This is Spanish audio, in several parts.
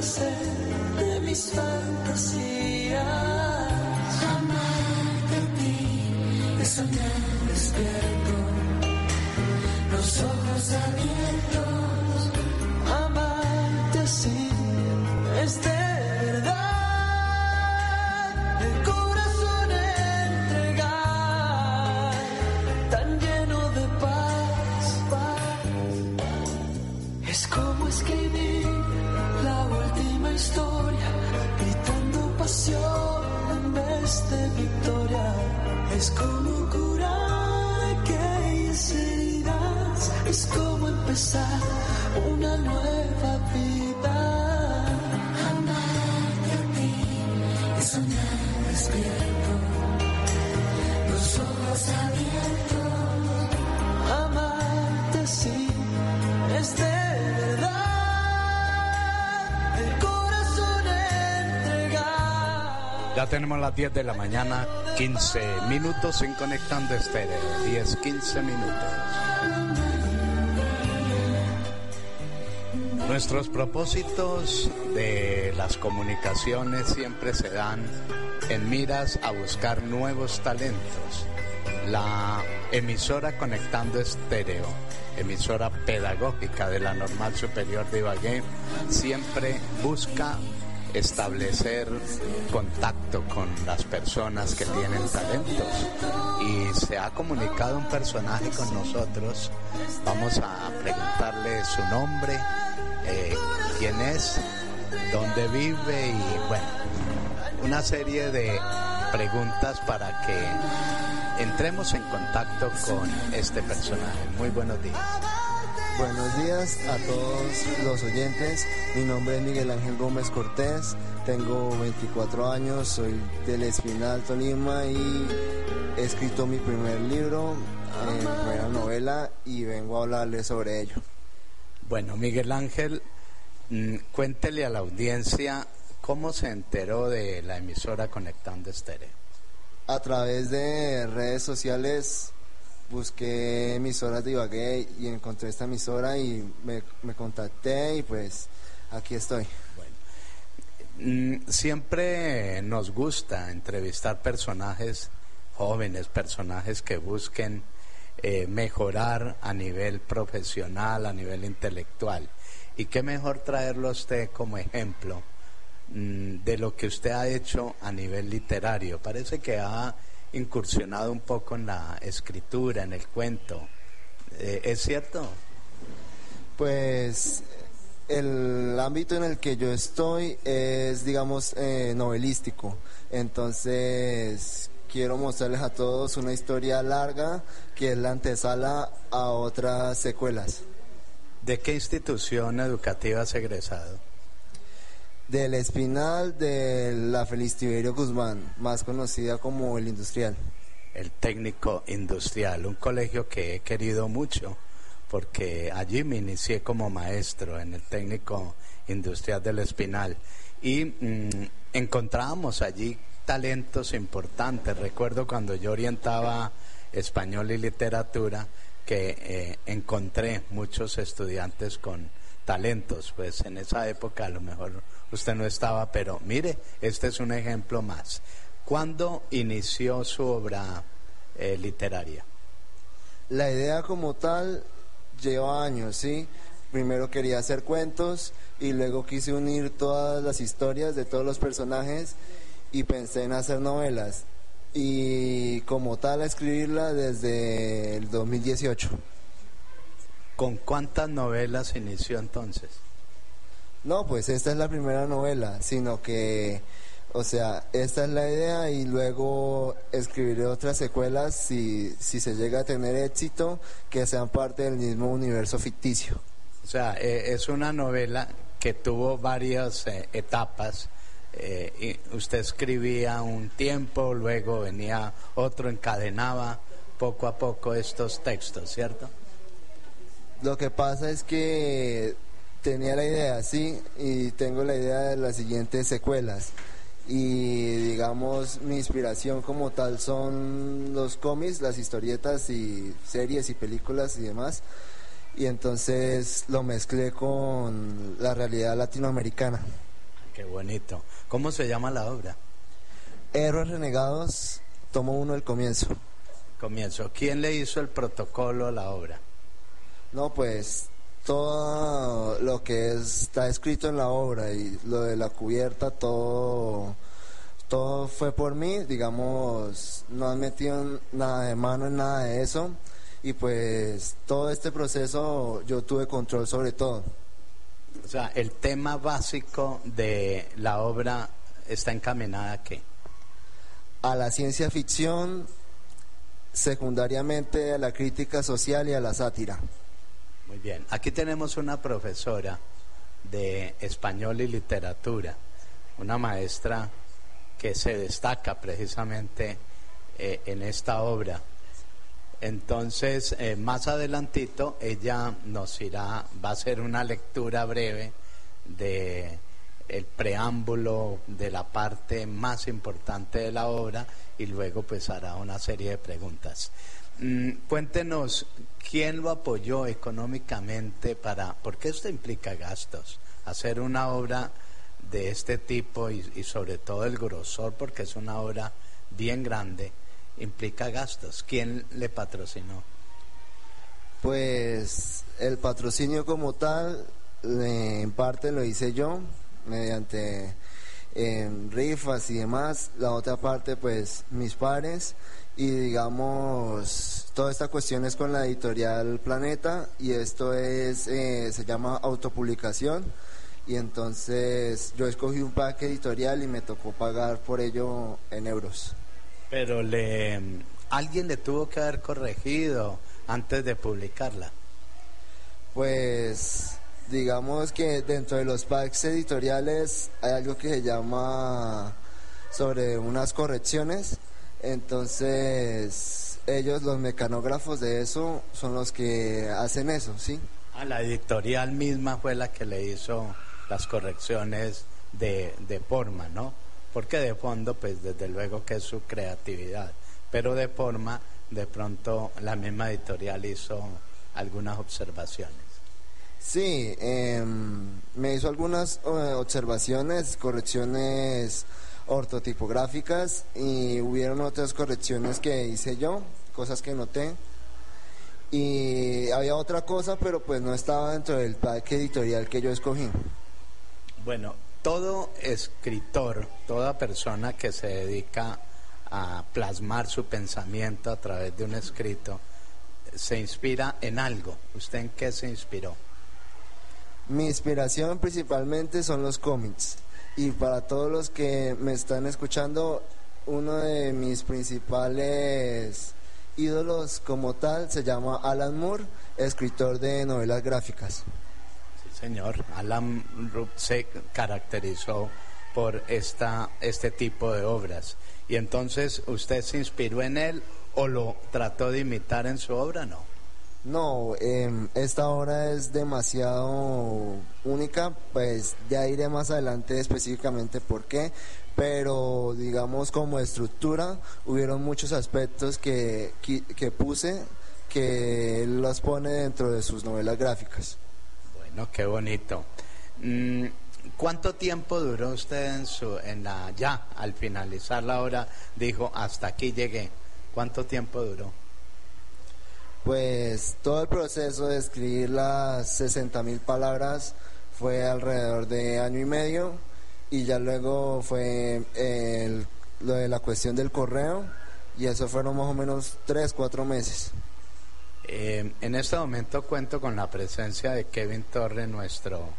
de mis fantasías. Amarte a ti es soñar despierto, empezar una nueva vida. Amarte a ti es soñar despierto, los ojos abiertos. Amarte así es de verdad. El corazón entregar. Ya tenemos las 10 de la mañana, 15 minutos en Conectando Estéreo. 10, 15 minutos. Nuestros propósitos de las comunicaciones siempre se dan en miras a buscar nuevos talentos. La emisora Conectando Estéreo, emisora pedagógica de la Normal Superior de Ibagué, siempre busca establecer contacto con las personas que tienen talentos y se ha comunicado un personaje con nosotros. Vamos a preguntarle su nombre, eh, quién es, dónde vive y bueno, una serie de preguntas para que entremos en contacto con este personaje. Muy buenos días. Buenos días a todos los oyentes. Mi nombre es Miguel Ángel Gómez Cortés. Tengo 24 años, soy del Espinal, Tolima y he escrito mi primer libro, eh, primera novela y vengo a hablarles sobre ello. Bueno, Miguel Ángel, mm, cuéntele a la audiencia cómo se enteró de la emisora Conectando Estéreo. A través de redes sociales busqué emisoras de Ibagué y encontré esta emisora y me, me contacté y pues aquí estoy. Mm, Siempre nos gusta entrevistar personajes jóvenes, personajes que busquen eh, mejorar a nivel profesional, a nivel intelectual. Y qué mejor traerlo a usted como ejemplo mm, de lo que usted ha hecho a nivel literario. Parece que ha incursionado un poco en la escritura, en el cuento. Eh, ¿Es cierto? Pues el ámbito en el que yo estoy es, digamos, eh, novelístico. Entonces, quiero mostrarles a todos una historia larga que es la antesala a otras secuelas. ¿De qué institución educativa has egresado? Del Espinal de la Feliz Tiberio Guzmán, más conocida como el Industrial. El técnico industrial, un colegio que he querido mucho porque allí me inicié como maestro en el técnico industrial del Espinal y mm, encontrábamos allí talentos importantes. Recuerdo cuando yo orientaba español y literatura que eh, encontré muchos estudiantes con talentos, pues en esa época a lo mejor usted no estaba, pero mire, este es un ejemplo más. ¿Cuándo inició su obra eh, literaria? La idea como tal lleva años, ¿sí? Primero quería hacer cuentos y luego quise unir todas las historias de todos los personajes y pensé en hacer novelas y como tal escribirla desde el 2018. ¿Con cuántas novelas inició entonces? No, pues esta es la primera novela, sino que, o sea, esta es la idea y luego escribiré otras secuelas si, si se llega a tener éxito que sean parte del mismo universo ficticio. O sea, eh, es una novela que tuvo varias eh, etapas eh, usted escribía un tiempo, luego venía otro, encadenaba poco a poco estos textos, ¿cierto? Lo que pasa es que tenía la idea, sí, y tengo la idea de las siguientes secuelas. Y digamos, mi inspiración como tal son los cómics, las historietas y series y películas y demás. Y entonces lo mezclé con la realidad latinoamericana. Qué bonito. ¿Cómo se llama la obra? Héroes Renegados, tomo uno el comienzo. Comienzo. ¿Quién le hizo el protocolo a la obra? No, pues todo lo que está escrito en la obra y lo de la cubierta, todo, todo fue por mí, digamos, no han metido nada de mano en nada de eso y pues todo este proceso yo tuve control sobre todo. O sea, el tema básico de la obra está encaminada a qué? A la ciencia ficción, secundariamente a la crítica social y a la sátira. Muy bien. Aquí tenemos una profesora de español y literatura, una maestra que se destaca precisamente eh, en esta obra. Entonces, eh, más adelantito, ella nos irá, va a hacer una lectura breve de el preámbulo de la parte más importante de la obra y luego pues hará una serie de preguntas. Mm, cuéntenos quién lo apoyó económicamente para, porque esto implica gastos, hacer una obra de este tipo y, y sobre todo el grosor, porque es una obra bien grande implica gastos. ¿Quién le patrocinó? Pues el patrocinio como tal, en parte lo hice yo, mediante rifas y demás. La otra parte, pues mis padres. Y digamos, toda esta cuestión es con la editorial Planeta y esto es, eh, se llama autopublicación. Y entonces yo escogí un pack editorial y me tocó pagar por ello en euros. Pero le alguien le tuvo que haber corregido antes de publicarla. Pues digamos que dentro de los packs editoriales hay algo que se llama sobre unas correcciones. Entonces, ellos, los mecanógrafos de eso, son los que hacen eso, ¿sí? Ah, la editorial misma fue la que le hizo las correcciones de, de forma, ¿no? Porque de fondo, pues desde luego que es su creatividad, pero de forma, de pronto la misma editorial hizo algunas observaciones. Sí, em, me hizo algunas eh, observaciones, correcciones ortotipográficas y hubieron otras correcciones que hice yo, cosas que noté. Y había otra cosa, pero pues no estaba dentro del pack editorial que yo escogí. Bueno, todo escritor, toda persona que se dedica a plasmar su pensamiento a través de un escrito, se inspira en algo. ¿Usted en qué se inspiró? Mi inspiración principalmente son los cómics. Y para todos los que me están escuchando, uno de mis principales ídolos como tal se llama Alan Moore, escritor de novelas gráficas señor. Alan Rupp se caracterizó por esta, este tipo de obras. Y entonces, ¿usted se inspiró en él o lo trató de imitar en su obra? No. No, em, esta obra es demasiado única, pues ya iré más adelante específicamente por qué, pero digamos como estructura hubieron muchos aspectos que, que puse que él las pone dentro de sus novelas gráficas. No, qué bonito. Mm, ¿Cuánto tiempo duró usted en su, en la, ya al finalizar la hora, dijo, hasta aquí llegué? ¿Cuánto tiempo duró? Pues todo el proceso de escribir las 60 mil palabras fue alrededor de año y medio y ya luego fue lo de la cuestión del correo y eso fueron más o menos tres, cuatro meses. Eh, en este momento cuento con la presencia de Kevin Torre, nuestro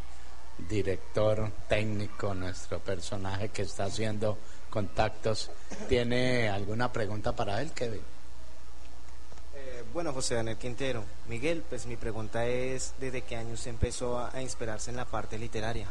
director técnico, nuestro personaje que está haciendo contactos. ¿Tiene alguna pregunta para él, Kevin? Eh, bueno, José Daniel Quintero. Miguel, pues mi pregunta es, ¿desde qué año se empezó a, inspirarse en la parte literaria?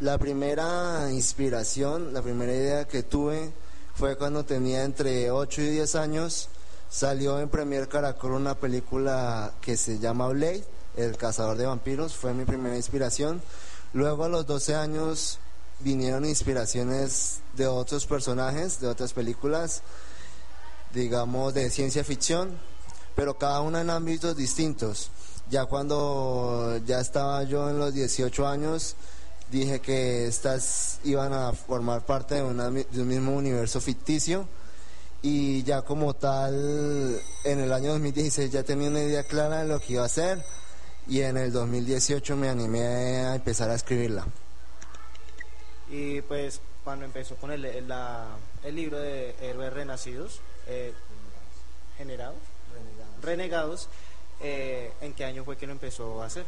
La primera inspiración, la primera idea que tuve fue cuando tenía entre 8 y 10 años. Salió en Premier Caracol una película que se llama Blade, El cazador de vampiros, fue mi primera inspiración. Luego a los 12 años vinieron inspiraciones de otros personajes, de otras películas, digamos de ciencia ficción, pero cada una en ámbitos distintos. Ya cuando ya estaba yo en los 18 años, dije que estas iban a formar parte de, de un mismo universo ficticio y ya como tal en el año 2016 ya tenía una idea clara de lo que iba a hacer y en el 2018 me animé a empezar a escribirla. Y pues cuando empezó con el, el- la- el libro de Héroes Renacidos, eh, generados, renegados, eh, ¿en qué año fue que lo empezó a hacer?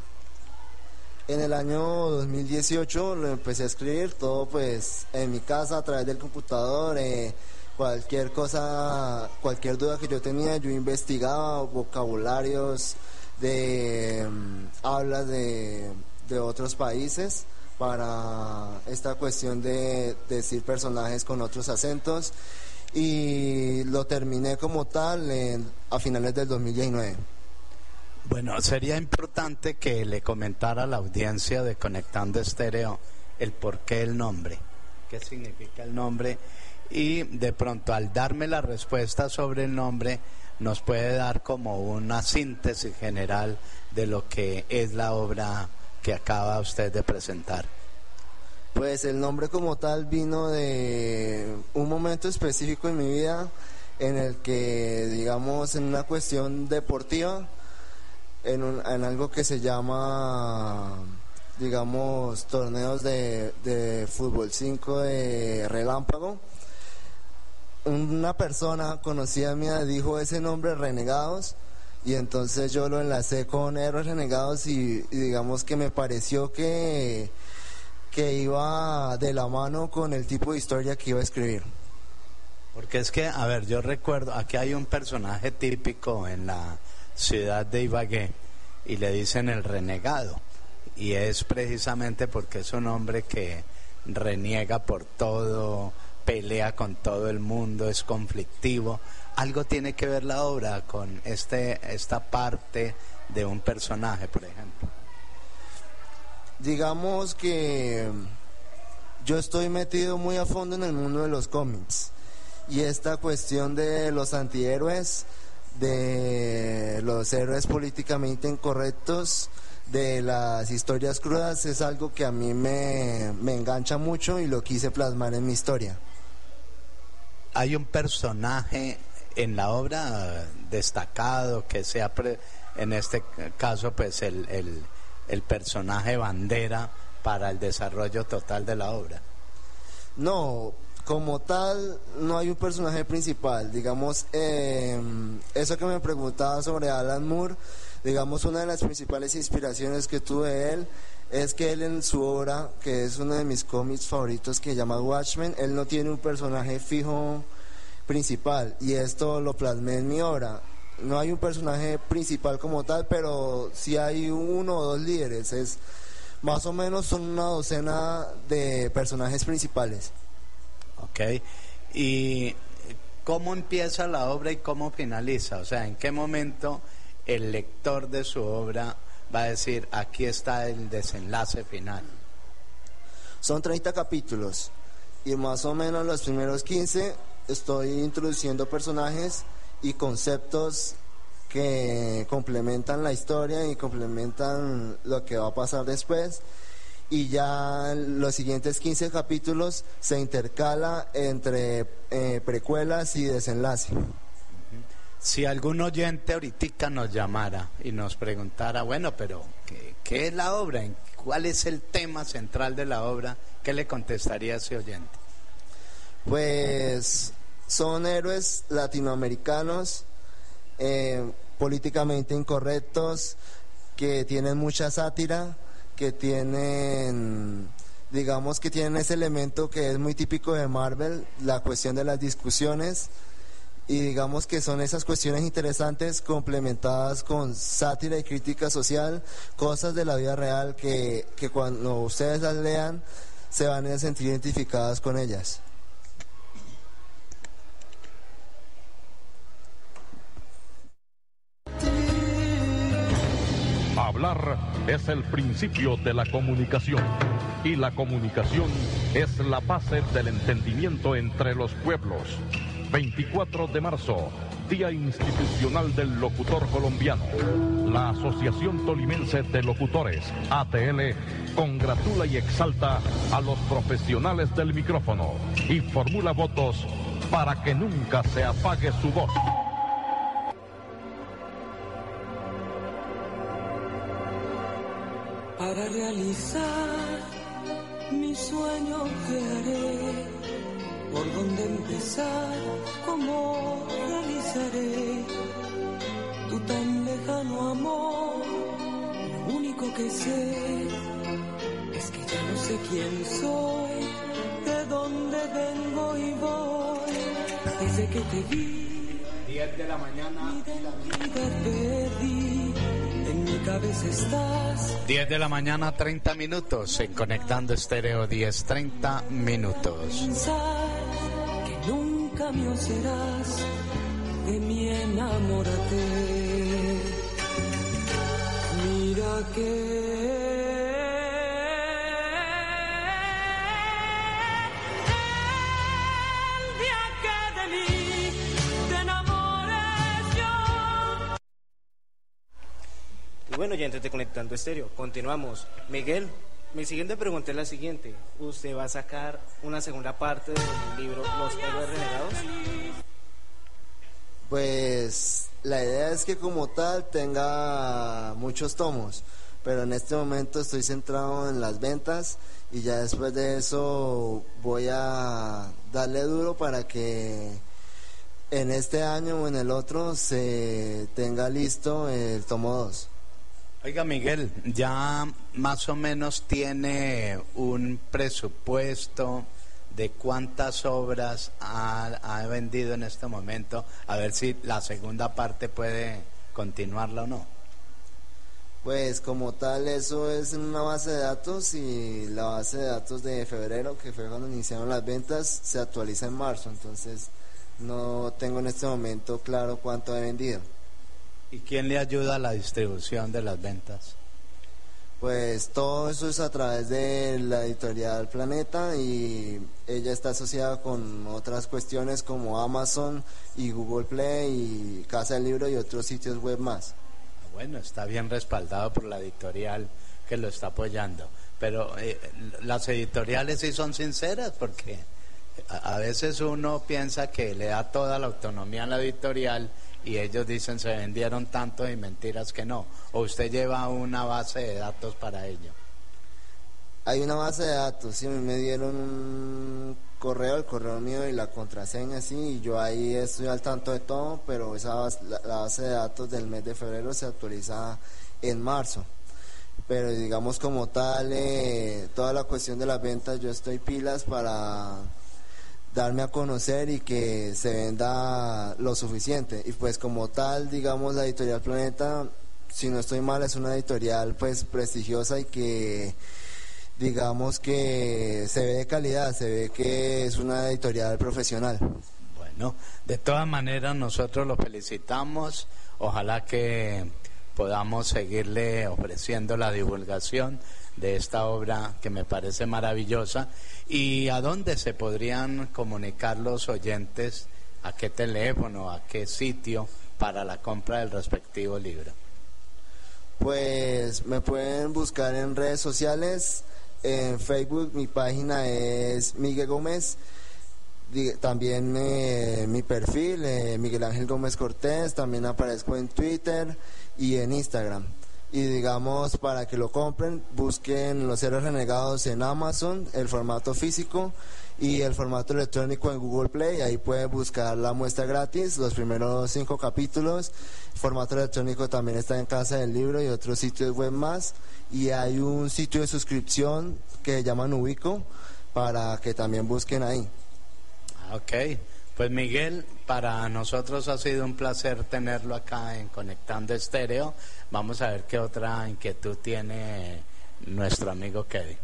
En el año 2018 lo empecé a escribir todo pues en mi casa a través del computador, eh, cualquier cosa, cualquier duda que yo tenía, yo investigaba vocabularios de mm, hablas de, de otros países para esta cuestión de decir personajes con otros acentos y lo terminé como tal en- a finales del 2019. Bueno, sería importante que le comentara a la audiencia de Conectando Estéreo el por qué el nombre, qué significa el nombre y de pronto al darme la respuesta sobre el nombre nos puede dar como una síntesis general de lo que es la obra que acaba usted de presentar. Pues el nombre como tal vino de un momento específico en mi vida en el que, digamos, en una cuestión deportiva, en, un- en algo que se llama, digamos, torneos de, de fútbol 5 de relámpago, una persona conocida mía dijo ese nombre Renegados y entonces yo lo enlacé con Héroes Renegados y, y digamos que me pareció que que iba de la mano con el tipo de historia que iba a escribir. Porque es que, a ver, yo recuerdo, aquí hay un personaje típico en la ciudad de Ibagué y le dicen el renegado. Y es precisamente porque es un hombre que reniega por todo, pelea con todo el mundo, es conflictivo. Algo tiene que ver la obra con este, esta parte de un personaje, por ejemplo. Digamos que yo estoy metido muy a fondo en el mundo de los cómics y esta cuestión de los antihéroes, de los héroes políticamente incorrectos, de las historias crudas es algo que a mí me, me engancha mucho y lo quise plasmar en mi historia. Hay un personaje en la obra destacado que sea en este caso pues el, el, personaje bandera para el desarrollo total de la obra. No, como tal, no hay un personaje principal. Digamos, eh, eso que me preguntaba sobre Alan Moore, digamos, una de las principales inspiraciones que tuve él es que él en su obra, que es uno de mis cómics favoritos que se llama Watchmen, él no tiene un personaje fijo principal y esto lo plasmé en mi obra. No hay un personaje principal como tal, pero sí hay uno o dos líderes. Es más o menos son una docena de personajes principales. ¿Ok? ¿Y cómo empieza la obra y cómo finaliza? O sea, ¿en qué momento el lector de su obra va a decir, aquí está el desenlace final? Son 30 capítulos y más o menos los primeros 15 estoy introduciendo personajes y conceptos que complementan la historia y complementan lo que va a pasar después. Y ya los siguientes 15 capítulos se intercala entre eh, precuelas y desenlace. Si algún oyente ahorita nos llamara y nos preguntara, bueno, pero ¿qué, es la obra? ¿Cuál es el tema central de la obra? ¿Qué le contestaría a ese oyente? Pues son héroes latinoamericanos eh, políticamente incorrectos que tienen mucha sátira, que tienen, digamos que tienen ese elemento que es muy típico de Marvel, la cuestión de las discusiones y digamos que son esas cuestiones interesantes complementadas con sátira y crítica social, cosas de la vida real que, que cuando ustedes las lean se van a sentir identificadas con ellas. Hablar es el principio de la comunicación y la comunicación es la base del entendimiento entre los pueblos. 24 de marzo, Día Institucional del Locutor Colombiano. La Asociación Tolimense de Locutores, ATL, congratula y exalta a los profesionales del micrófono y formula votos para que nunca se apague su voz. Para realizar mi sueño que haré, desde que te vi. 10 de la mañana. Mi en mi cabeza estás. 10 de la mañana, 30 minutos. En Conectando Estéreo, 10, 30 minutos. que nunca mío serás, de mí enamórate. Mira que bueno, ya de Conectando Estéreo, continuamos. Miguel, mi siguiente pregunta es la siguiente. ¿Usted va a sacar una segunda parte del libro Los Héroes Renegados? Pues la idea es que como tal tenga muchos tomos, pero en este momento estoy centrado en las ventas y ya después de eso voy a darle duro para que en este año o en el otro se tenga listo el tomo 2. Oiga, Miguel, ya más o menos tiene un presupuesto de cuántas obras ha, ha vendido en este momento, a ver si la segunda parte puede continuarla o no. Pues como tal eso es una base de datos y la base de datos de febrero, que fue cuando iniciaron las ventas, se actualiza en marzo, entonces no tengo en este momento claro cuánto he vendido. ¿Y quién le ayuda a la distribución de las ventas? Pues todo eso es a través de la editorial Planeta y ella está asociada con otras cuestiones como Amazon y Google Play y Casa del Libro y otros sitios web más. Bueno, está bien respaldado por la editorial que lo está apoyando. Pero eh, las editoriales sí son sinceras porque a, a veces uno piensa que le da toda la autonomía a la editorial y ellos dicen se vendieron tanto y mentiras que no. O usted lleva una base de datos para ello. Hay una base de datos, sí, me dieron un correo, el correo mío y la contraseña, sí, y yo ahí estoy al tanto de todo, pero esa la base de datos del mes de febrero se actualiza en marzo. Pero digamos como tal, eh, toda la cuestión de las ventas, yo estoy pilas para darme a conocer y que se venda lo suficiente. Y pues como tal, digamos, la editorial Planeta, si no estoy mal, es una editorial pues prestigiosa y que digamos que se ve de calidad, se ve que es una editorial profesional. Bueno, de todas maneras nosotros lo felicitamos. Ojalá que podamos seguirle ofreciendo la divulgación de esta obra que me parece maravillosa. ¿Y a dónde se podrían comunicar los oyentes? ¿A qué teléfono? ¿A qué sitio para la compra del respectivo libro? Pues me pueden buscar en redes sociales, en Facebook mi página es Miguel Gómez, también eh, mi perfil, eh, Miguel Ángel Gómez Cortés, también aparezco en Twitter y en Instagram. Y digamos, para que lo compren, busquen Los Héroes Renegados en Amazon, el formato físico y el formato electrónico en Google Play. Ahí pueden buscar la muestra gratis, los primeros cinco capítulos. El formato electrónico también está en Casa del Libro y otros sitios web más. Y hay un sitio de suscripción que llaman Ubico para que también busquen ahí. Ah, Ok, pues Miguel, para nosotros ha sido un placer tenerlo acá en Conectando Estéreo. Vamos a ver qué otra inquietud tiene nuestro amigo Kevin.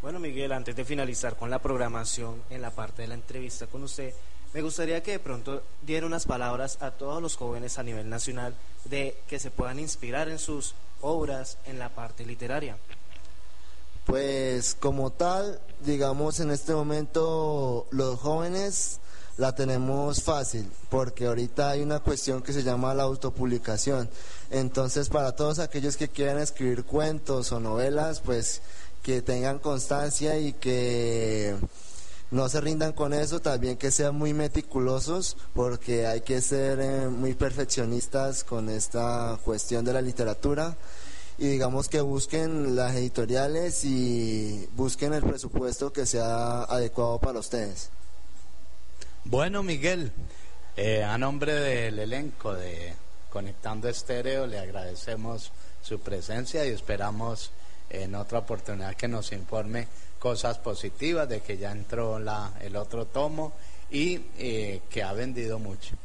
Bueno, Miguel, antes de finalizar con la programación en la parte de la entrevista con usted, me gustaría que de pronto diera unas palabras a todos los jóvenes a nivel nacional de que se puedan inspirar en sus obras en la parte literaria. Pues como tal, digamos en este momento los jóvenes la tenemos fácil, porque ahorita hay una cuestión que se llama la autopublicación. Entonces, para todos aquellos que quieran escribir cuentos o novelas, pues que tengan constancia y que no se rindan con eso, también que sean muy meticulosos, porque hay que ser eh, muy perfeccionistas con esta cuestión de la literatura y digamos que busquen las editoriales y busquen el presupuesto que sea adecuado para ustedes. Bueno, Miguel, eh, a nombre del elenco de Conectando Estéreo, le agradecemos su presencia y esperamos en otra oportunidad que nos informe cosas positivas de que ya entró la, el otro tomo y eh, que ha vendido mucho.